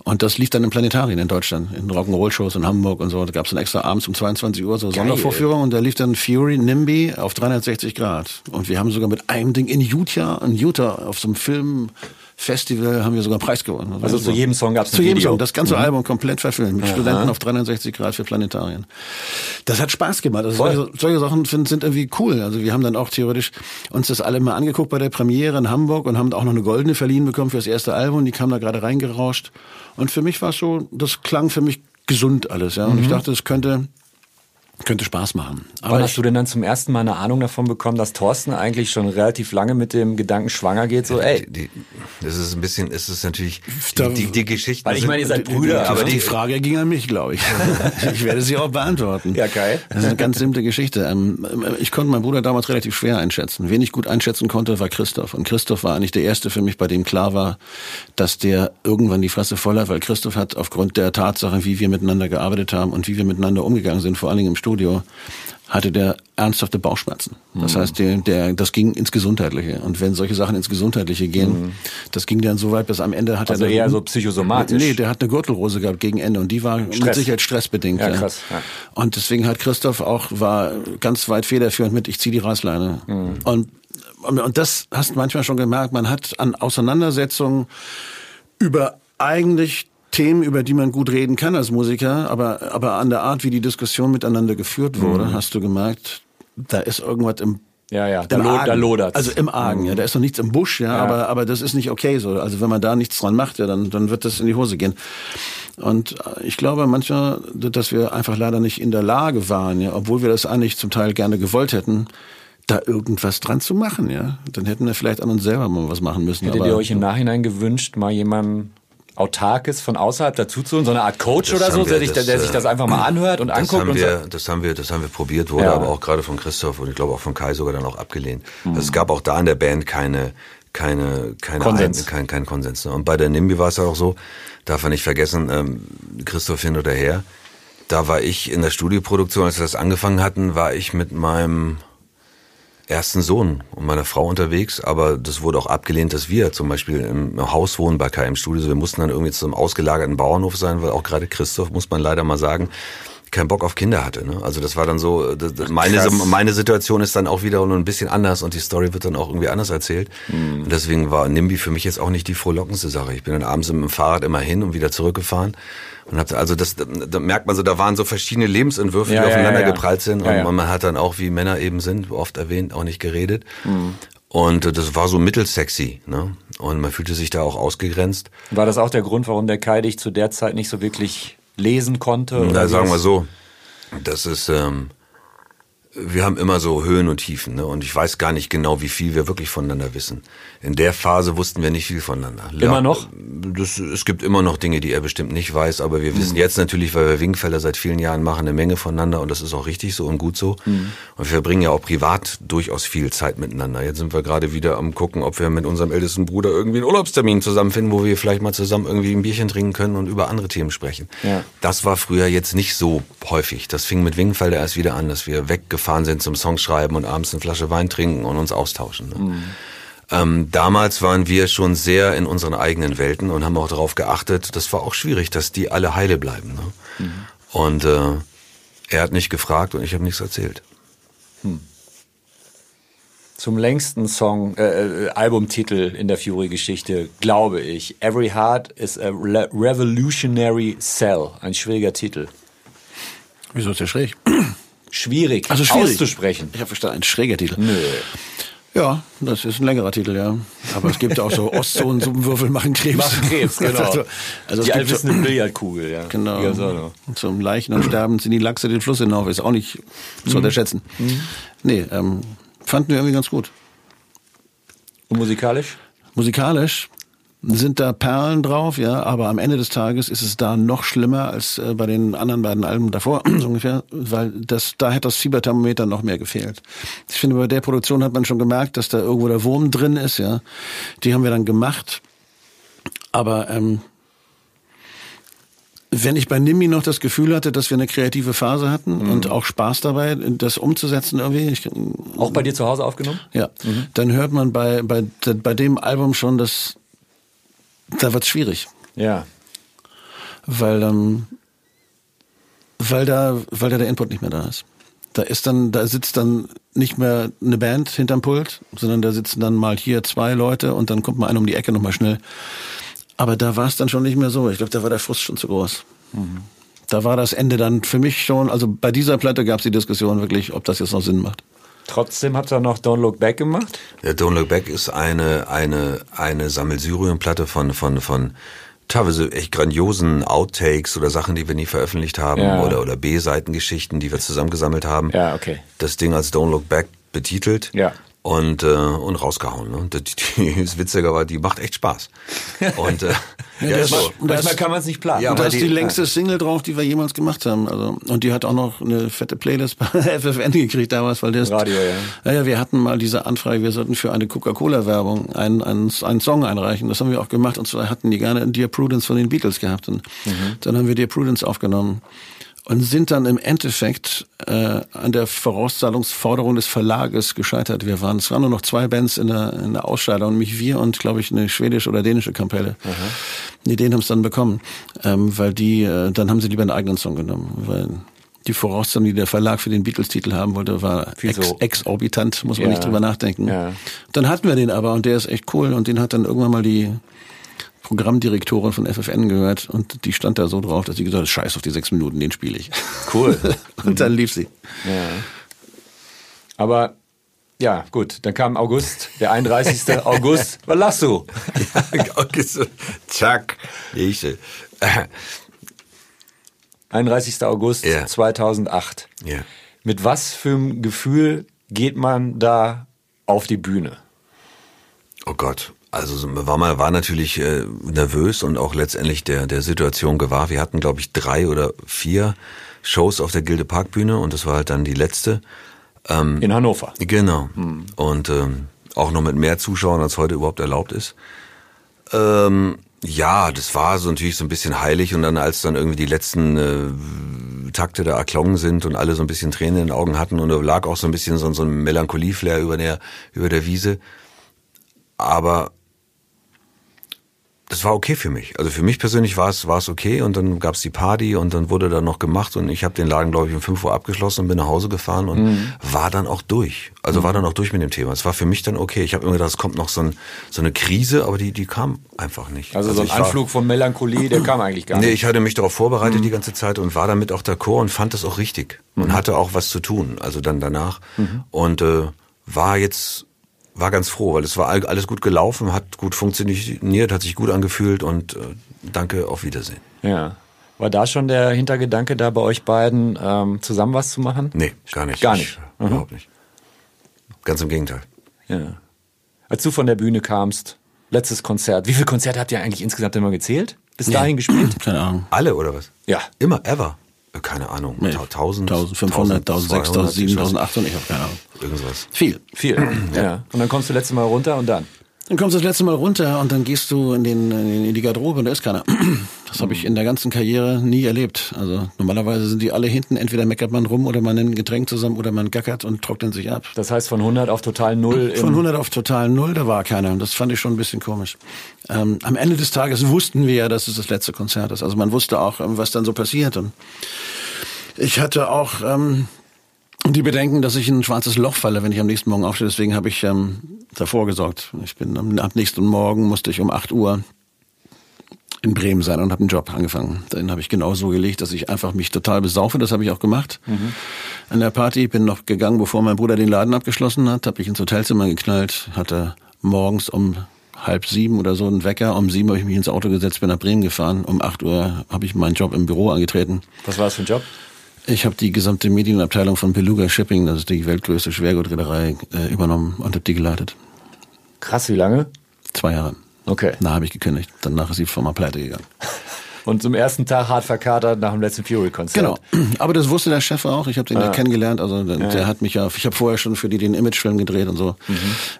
Und das lief dann im Planetarien in Deutschland, in Rock'n'Roll-Shows in Hamburg und so. Da gab es dann extra abends um 22 Uhr so Sondervorführung und da lief dann Fury NIMBY auf 360 Grad. Und wir haben sogar mit einem Ding in Utah, in Utah auf so einem Filmfestival haben wir sogar einen Preis gewonnen. Also zu jedem Song gab's ein Zu jedem Video. Song, das ganze Mhm. Album komplett verfilmt, mit Studenten auf 360 Grad für Planetarien. Das hat Spaß gemacht. Also solche, solche Sachen sind, sind irgendwie cool. Also wir haben dann auch theoretisch uns das alle mal angeguckt bei der Premiere in Hamburg und haben auch noch eine goldene verliehen bekommen für das erste Album. Die kam da gerade reingerauscht. Und für mich war es so, das klang für mich gesund alles. Ja. Und ich dachte, es könnte, könnte Spaß machen. Wann Aber hast ich, du denn dann zum ersten Mal eine Ahnung davon bekommen, dass Thorsten eigentlich schon relativ lange mit dem Gedanken schwanger geht? So, ey, Die, das ist ein bisschen, ist es natürlich, die, die, die Geschichten Weil ich meine, ihr seid Brüder, aber die Frage ging an mich, glaube ich. ich werde sie auch beantworten. Ja, geil. Das ist eine ganz simple Geschichte. Ähm, Ich konnte meinen Bruder damals relativ schwer einschätzen. Wen ich gut einschätzen konnte, war Christoph. Und Christoph war eigentlich der Erste für mich, bei dem klar war, dass der irgendwann die Fresse voll hat, weil Christoph hat aufgrund der Tatsache, wie wir miteinander gearbeitet haben und wie wir miteinander umgegangen sind, vor allen Dingen im Studio, hatte der ernsthafte Bauchschmerzen. Mhm. Das heißt, der, der, das ging ins Gesundheitliche. Und wenn solche Sachen ins Gesundheitliche gehen, das ging dann so weit, bis am Ende hat Mhm. Also er... eher so psychosomatisch. Nee, der hat eine Gürtelrose gehabt gegen Ende und die war mit Stress. Sicherheit stressbedingt. Ja, krass, ja. Und deswegen hat Christoph auch, war ganz weit federführend mit, ich zieh die Reißleine. Mhm. Und, und, das hast manchmal schon gemerkt, man hat an Auseinandersetzungen über eigentlich Themen, über die man gut reden kann als Musiker, aber, aber an der Art, wie die Diskussion miteinander geführt wurde, Mhm. hast du gemerkt, da ist irgendwas im Ja, ja, da, lo da lodert's. Also im Argen, ja. Da ist noch nichts im Busch, ja, Ja. Aber, aber das ist nicht okay so. Also wenn man da nichts dran macht, ja, dann, dann wird das in die Hose gehen. Und äh, ich glaube manchmal, dass wir einfach leider nicht in der Lage waren, ja, obwohl wir das eigentlich zum Teil gerne gewollt hätten, da irgendwas dran zu machen, ja. Dann hätten wir vielleicht an uns selber mal was machen müssen. Hättet aber ihr euch im Nachhinein gewünscht, mal jemanden Autarkes von außerhalb dazu zu so eine Art Coach Das oder so, wir, der, sich, das, der sich äh, das einfach mal anhört und Das anguckt haben und wir, sagt, das haben wir, das haben wir probiert, wurde Ja. aber auch gerade von Christoph und ich glaube auch von Kai sogar dann auch abgelehnt. Mhm. Also es gab auch da in der Band keine, keine, keine Konsens. Ein, kein, kein Konsens. Ne? Und bei der Nimbi war es auch so, darf man nicht vergessen, ähm, Christoph hin oder her, da war ich in der Studioproduktion, als wir das angefangen hatten, war ich mit meinem ersten Sohn und meiner Frau unterwegs, aber das wurde auch abgelehnt, dass wir zum Beispiel im Haus wohnen bei im Studio. Wir mussten dann irgendwie zu einem ausgelagerten Bauernhof sein, weil auch gerade Christoph, muss man leider mal sagen, keinen Bock auf Kinder hatte. Ne? Also das war dann so, das, das- meine, krass. meine Situation ist dann auch wieder nur ein bisschen anders und die Story wird dann auch irgendwie anders erzählt. Und deswegen war NIMBY für mich jetzt auch nicht die frohlockendste Sache. Ich bin dann abends mit dem Fahrrad immer hin und wieder zurückgefahren. Und hab, also das, da merkt man so, da waren so verschiedene Lebensentwürfe, Ja, die ja, aufeinander ja, geprallt sind. Und man hat dann auch, wie Männer eben sind, oft erwähnt, auch nicht geredet. Und äh, das war so mittelsexy. Ne? Und man fühlte sich da auch ausgegrenzt. war das auch der Grund, warum der Kai dich zu der Zeit nicht so wirklich lesen konnte? Na, sagen wir so, das ist, ähm, wir haben immer so Höhen und Tiefen, ne? Und ich weiß gar nicht genau, wie viel wir wirklich voneinander wissen. In der Phase wussten wir nicht viel voneinander. Immer noch? Das, es gibt immer noch Dinge, die er bestimmt nicht weiß, aber wir wissen jetzt natürlich, weil wir Wingfelder seit vielen Jahren machen, eine Menge voneinander und das ist auch richtig so und gut so. Und wir verbringen ja auch privat durchaus viel Zeit miteinander. Jetzt sind wir gerade wieder am gucken, ob wir mit unserem ältesten Bruder irgendwie einen Urlaubstermin zusammenfinden, wo wir vielleicht mal zusammen irgendwie ein Bierchen trinken können und über andere Themen sprechen. Ja. Das war früher jetzt nicht so häufig. Das fing mit Wingfelder erst wieder an, dass wir weggefahren sind zum Songschreiben und abends eine Flasche Wein trinken und uns austauschen. Ne? Ähm, damals waren wir schon sehr in unseren eigenen Welten und haben auch darauf geachtet, das war auch schwierig, dass die alle heile bleiben. Ne? Und äh, er hat nicht gefragt und ich habe nichts erzählt. Zum längsten Song, äh, äh, Albumtitel in der Fury-Geschichte, glaube ich. Every Heart is a Re Revolutionary Cell. Ein schwieriger Titel. Wieso ist der schräg? Schwierig, Also schwierig. auszusprechen. Ich habe verstanden, ein schräger Titel. Nö. Ja, das ist ein längerer Titel, ja. Aber es gibt auch so Ostzonen, Suppenwürfel machen Krebs. Machen Krebs, genau. Also, also Die gibt so, allwissende Billardkugel, ja. genau. Noch. Zum Leichen und Sterben sind die Lachse den Fluss hinauf, ist auch nicht Mhm. zu unterschätzen. Nee, ähm, fanden wir irgendwie ganz gut. Und musikalisch? Musikalisch sind da Perlen drauf, ja, aber am Ende des Tages ist es da noch schlimmer als äh, bei den anderen beiden Alben davor, so ungefähr, weil das, da hätte das Fieberthermometer noch mehr gefehlt. Ich finde, bei der Produktion hat man schon gemerkt, dass da irgendwo der Wurm drin ist, ja. Die haben wir dann gemacht. Aber ähm, wenn ich bei Nimi noch das Gefühl hatte, dass wir eine kreative Phase hatten und auch Spaß dabei, das umzusetzen irgendwie, ich, Auch bei dir zu Hause aufgenommen? ja, dann hört man bei, bei, bei dem Album schon, dass da wird's schwierig, Ja. weil, ähm, weil da, weil da der Input nicht mehr da ist. Da ist dann, da sitzt dann nicht mehr eine Band hinterm Pult, sondern da sitzen dann mal hier zwei Leute und dann kommt mal einer um die Ecke nochmal schnell. Aber da war es dann schon nicht mehr so. Ich glaube, da war der Frust schon zu groß. Da war das Ende dann für mich schon, also bei dieser Platte gab es die Diskussion wirklich, ob das jetzt noch Sinn macht. Trotzdem habt ihr noch Don't Look Back gemacht? Der Don't Look Back ist eine, eine, eine Sammelsurienplatte von, von, von teilweise echt grandiosen Outtakes oder Sachen, die wir nie veröffentlicht haben Ja. oder, oder B-Seitengeschichten, die wir zusammengesammelt haben. Ja, okay. Das Ding als Don't Look Back betitelt. Ja. Und, äh, und rausgehauen. Ne? Die, die, das Witzige war, die macht echt Spaß. Und äh, ja, das- ist so. das- Manchmal kann man es nicht planen. Ja, und da ist die- die längste Single drauf, die wir jemals gemacht haben. Also, und die hat auch noch eine fette Playlist bei FFN gekriegt damals, weil der ist, Radio, ja. Naja, wir hatten mal diese Anfrage, wir sollten für eine Coca-Cola-Werbung einen, einen, einen Song einreichen. Das haben wir auch gemacht. Und zwar hatten die gerne Dear Prudence von den Beatles gehabt. Und dann haben wir Dear Prudence aufgenommen. Und sind dann im Endeffekt äh, an der Vorauszahlungsforderung des Verlages gescheitert. Wir waren, es waren nur noch zwei Bands in der, in der Ausscheidung, nämlich wir und, glaube ich, eine schwedische oder dänische Kapelle. Die den haben es dann bekommen, ähm, weil die, äh, dann haben sie lieber einen eigenen Song genommen, weil die Vorauszahlung, die der Verlag für den Beatles-Titel haben wollte, war ex so- exorbitant, muss man Ja. nicht drüber nachdenken. Ja. Dann hatten wir den aber und der ist echt cool und den hat dann irgendwann mal die Programmdirektorin von FFN gehört und die stand da so drauf, dass sie gesagt hat, scheiß auf die sechs Minuten, den spiele ich. Cool. und dann lief sie. Ja. Aber ja, gut, dann kam August, der 31. August. Was lachst du? Zack. Ich, äh, 31. August Ja. 2008. ja. Mit was für einem Gefühl geht man da auf die Bühne? Oh Gott. Also so- war mal war natürlich äh, nervös und auch letztendlich der der Situation gewahr. Wir hatten glaube ich drei oder vier Shows auf der Gilde Parkbühne und das war halt dann die letzte. In Hannover. Genau. Und ähm, auch noch mit mehr Zuschauern als heute überhaupt erlaubt ist. Ähm, ja, das war so natürlich so ein bisschen heilig und dann als dann irgendwie die letzten äh, Takte da erklungen sind und alle so ein bisschen Tränen in den Augen hatten und da lag auch so ein bisschen so, so ein Melancholie-Flair über der über der Wiese. Aber das war okay für mich. Also für mich persönlich war es war es okay und dann gab's die Party und dann wurde da noch gemacht und ich habe den Laden glaube ich um 5 Uhr abgeschlossen und bin nach Hause gefahren und Mhm. war dann auch durch. Also war dann auch durch mit dem Thema. Es war für mich dann okay. Ich habe immer gedacht, es kommt noch so, ein, so eine Krise, aber die die kam einfach nicht. Also, so ein ich war- Anflug von Melancholie, der kam eigentlich gar Nee, nicht. ich hatte mich darauf vorbereitet die ganze Zeit und war damit auch d'accord und fand das auch richtig und hatte auch was zu tun, also dann danach und äh, war jetzt war ganz froh, weil es war all- alles gut gelaufen, hat gut funktioniert, hat sich gut angefühlt und äh, danke, auf Wiedersehen. Ja. War da schon der Hintergedanke da bei euch beiden, ähm, zusammen was zu machen? Nee, gar nicht. Gar nicht. Ich, Überhaupt nicht. Ganz im Gegenteil. Ja. Als du von der Bühne kamst, letztes Konzert, wie viele Konzerte habt ihr eigentlich insgesamt immer gezählt? Bis dahin gespielt? Keine Ahnung. Alle oder was? Ja. Immer, ever. Äh, Keine Ahnung. Nee. 1000, 1500, 1600, 1200, 7800, ich habe keine Ahnung. Irgendwas. Viel. Viel. ja. Und dann kommst du letzte Mal runter und dann? Dann kommst du das letzte Mal runter und dann gehst du in, den, in die Garderobe und da ist keiner. Das habe ich in der ganzen Karriere nie erlebt. Also normalerweise sind die alle hinten, entweder meckert man rum oder man nimmt ein Getränk zusammen oder man gackert und trocknet sich ab. Das heißt von 100 auf total null. Von 100 auf total null, da war keiner. Und das fand ich schon ein bisschen komisch. Ähm, am Ende des Tages wussten wir ja, dass es das letzte Konzert ist. Also man wusste auch, ähm, was dann so passiert. Und ich hatte auch ähm, die Bedenken, dass ich in ein schwarzes Loch falle, wenn ich am nächsten Morgen aufstehe. Deswegen habe ich ähm, davor gesorgt. Ich bin am, am nächsten Morgen musste ich um 8 Uhr in Bremen sein und habe einen Job angefangen. Den habe ich genau so gelegt, dass ich einfach mich total besaufe. Das habe ich auch gemacht. An der Party bin noch gegangen, bevor mein Bruder den Laden abgeschlossen hat, habe ich ins Hotelzimmer geknallt, hatte morgens um halb sieben oder so einen Wecker. Um sieben habe ich mich ins Auto gesetzt, bin nach Bremen gefahren. Um acht Uhr habe ich meinen Job im Büro angetreten. Was war das für ein Job? Ich habe die gesamte Medienabteilung von Beluga Shipping, das ist die weltgrößte Schwergutreederei, äh, übernommen und habe die geleitet. Krass, wie lange? Zwei Jahre. Okay. Da habe ich gekündigt. Danach ist die Firma pleite gegangen. Und zum ersten Tag hart verkatert nach dem letzten Fury-Konzert. Genau. Aber das wusste der Chef auch. Ich habe den ja. kennengelernt. Also der, der hat mich ja. Ich habe vorher schon für die den Imagefilm gedreht und so.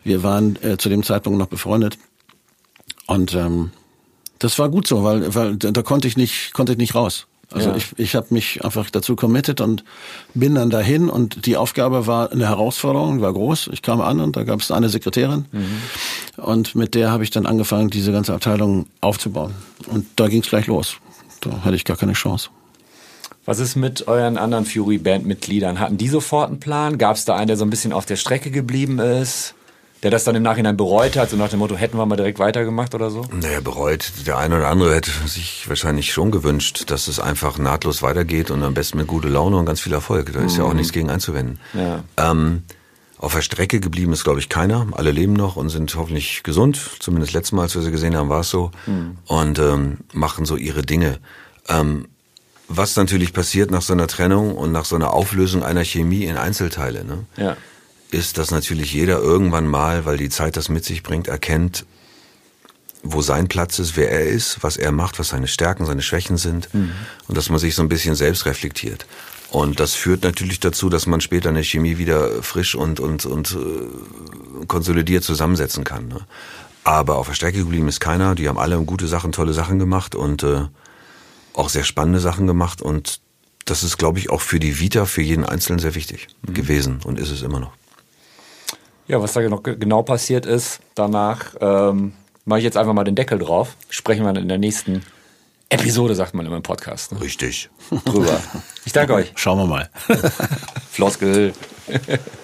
Wir waren äh, zu dem Zeitpunkt noch befreundet. Und ähm, das war gut so, weil weil da konnte ich nicht konnte ich nicht raus. Also Ja. ich, ich habe mich einfach dazu committed und bin dann dahin und die Aufgabe war eine Herausforderung, war groß. Ich kam an und da gab es eine Sekretärin und mit der habe ich dann angefangen, diese ganze Abteilung aufzubauen. Und da ging es gleich los. Da hatte ich gar keine Chance. Was ist mit euren anderen Fury-Band-Mitgliedern? Hatten die sofort einen Plan? Gab es da einen, der so ein bisschen auf der Strecke geblieben ist? Der das dann im Nachhinein bereut hat, so nach dem Motto, hätten wir mal direkt weitergemacht oder so? Naja, bereut. Der eine oder andere hätte sich wahrscheinlich schon gewünscht, dass es einfach nahtlos weitergeht und am besten mit gute Laune und ganz viel Erfolg. Da ist ja auch nichts gegen einzuwenden. Ja. Ähm, auf der Strecke geblieben ist, glaube ich, keiner. Alle leben noch und sind hoffentlich gesund. Zumindest letztes Mal, als wir sie gesehen haben, war es so. Und ähm, machen so ihre Dinge. Ähm, was natürlich passiert nach so einer Trennung und nach so einer Auflösung einer Chemie in Einzelteile, ne? Ja. Ist, dass natürlich jeder irgendwann mal, weil die Zeit das mit sich bringt, erkennt, wo sein Platz ist, wer er ist, was er macht, was seine Stärken, seine Schwächen sind und dass man sich so ein bisschen selbst reflektiert. Und das führt natürlich dazu, dass man später eine Chemie wieder frisch und und und äh, konsolidiert zusammensetzen kann. Ne? Aber auf der Strecke geblieben ist keiner. Die haben alle gute Sachen, tolle Sachen gemacht und äh, auch sehr spannende Sachen gemacht. Und das ist, glaube ich, auch für die Vita, für jeden Einzelnen sehr wichtig gewesen und ist es immer noch. Ja, was da genau passiert ist, danach ähm, mache ich jetzt einfach mal den Deckel drauf. Sprechen wir dann in der nächsten Episode, sagt man immer im Podcast, ne? Richtig. drüber. Ich danke euch. Schauen wir mal. Floskel.